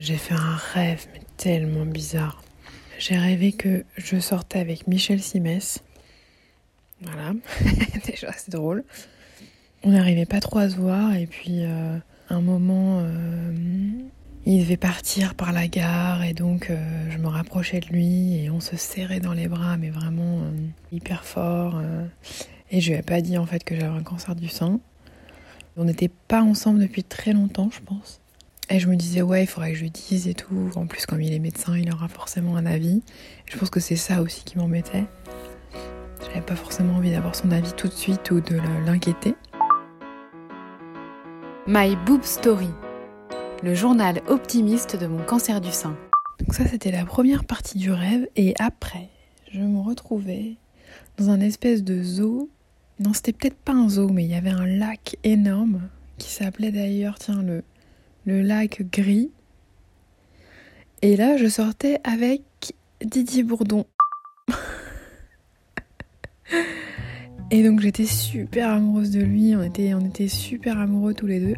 J'ai fait un rêve, mais tellement bizarre. J'ai rêvé que je sortais avec Michel Simès. Voilà, déjà c'est drôle. On n'arrivait pas trop à se voir et puis euh, un moment, euh, il devait partir par la gare et donc euh, je me rapprochais de lui et on se serrait dans les bras, mais vraiment hyper fort. et je lui ai pas dit en fait que j'avais un cancer du sein. On n'était pas ensemble depuis très longtemps, je pense. Et je me disais, ouais, il faudrait que je lui dise et tout. En plus, comme il est médecin, il aura forcément un avis. je pense que c'est ça aussi qui m'embêtait. J'avais pas forcément envie d'avoir son avis tout de suite ou de l'inquiéter. My Boob Story, le journal optimiste de mon cancer du sein. Donc ça, c'était la première partie du rêve. Et après, je me retrouvais dans un espèce de zoo. Non, c'était peut-être pas un zoo, mais il y avait un lac énorme qui s'appelait d'ailleurs, tiens, le le lac gris. Et là, je sortais avec Didier Bourdon. Et donc j'étais super amoureuse de lui, on était, on était super amoureux tous les deux.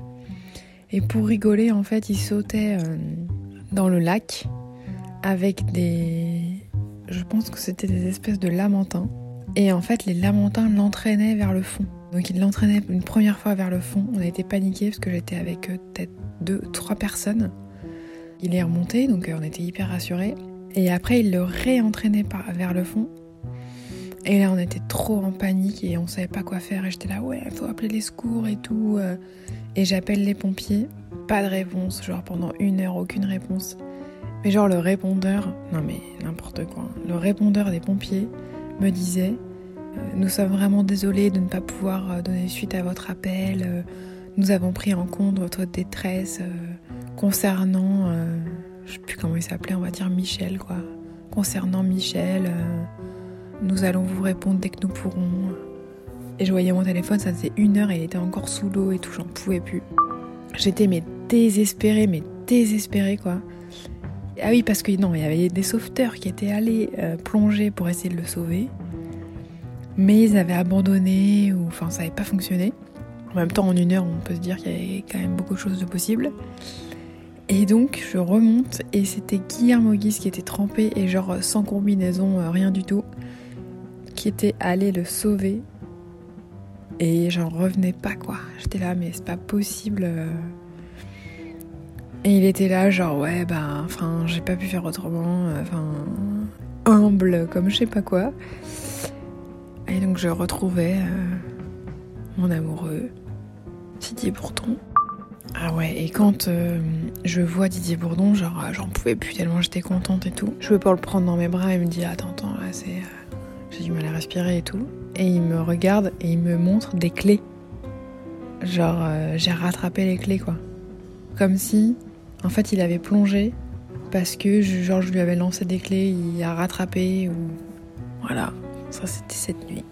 Et pour rigoler, en fait, il sautait euh, dans le lac avec des... Je pense que c'était des espèces de lamentins. Et en fait, les lamentins l'entraînaient vers le fond. Donc il l'entraînait une première fois vers le fond. On a été paniqués parce que j'étais avec euh, peut-être deux, trois personnes. Il est remonté, donc euh, on était hyper rassurés. Et après, il le réentraînait vers le fond. Et là, on était trop en panique et on savait pas quoi faire. Et j'étais là, ouais, il faut appeler les secours et tout. Euh. Et j'appelle les pompiers. Pas de réponse, genre pendant une heure, aucune réponse. Mais genre le répondeur, non mais n'importe quoi, le répondeur des pompiers me disait Nous sommes vraiment désolés de ne pas pouvoir donner suite à votre appel. Nous avons pris en compte votre détresse euh, concernant, euh, je sais plus comment il s'appelait, on va dire Michel quoi. Concernant Michel, euh, nous allons vous répondre dès que nous pourrons. Et je voyais mon téléphone, ça faisait une heure et il était encore sous l'eau et tout, j'en pouvais plus. J'étais mais désespérée, mais désespérée quoi. Ah oui, parce que non, il y avait des sauveteurs qui étaient allés plonger pour essayer de le sauver. Mais ils avaient abandonné, ou enfin ça n'avait pas fonctionné. En même temps, en une heure, on peut se dire qu'il y avait quand même beaucoup de choses de possibles. Et donc, je remonte et c'était Guillermo Guise qui était trempé et genre sans combinaison, euh, rien du tout, qui était allé le sauver. Et j'en revenais pas quoi. J'étais là, mais c'est pas possible. Euh. Et il était là, genre, ouais, bah, enfin, j'ai pas pu faire autrement, euh, enfin, humble comme je sais pas quoi. Et donc, je retrouvais mon amoureux. Didier Bourdon. Ah ouais, et quand euh, je vois Didier Bourdon, genre euh, j'en pouvais plus tellement j'étais contente et tout. Je veux pas le prendre dans mes bras et me dit attends, attends, là c'est. Euh, j'ai du mal à respirer et tout. Et il me regarde et il me montre des clés. Genre j'ai rattrapé les clés quoi. Comme si en fait il avait plongé parce que genre je lui avais lancé des clés, il a rattrapé ou. Voilà, c'était cette nuit.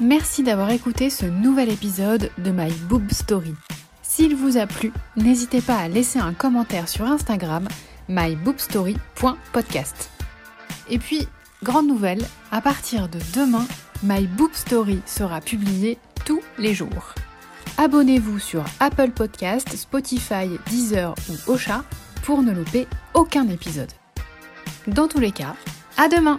Merci d'avoir écouté ce nouvel épisode de My Boob Story. S'il vous a plu, n'hésitez pas à laisser un commentaire sur Instagram myboobstory.podcast. Et puis, grande nouvelle, à partir de demain, My Boob Story sera publié tous les jours. Abonnez-vous sur Apple Podcast, Spotify, Deezer ou Ocha pour ne louper aucun épisode. Dans tous les cas, à demain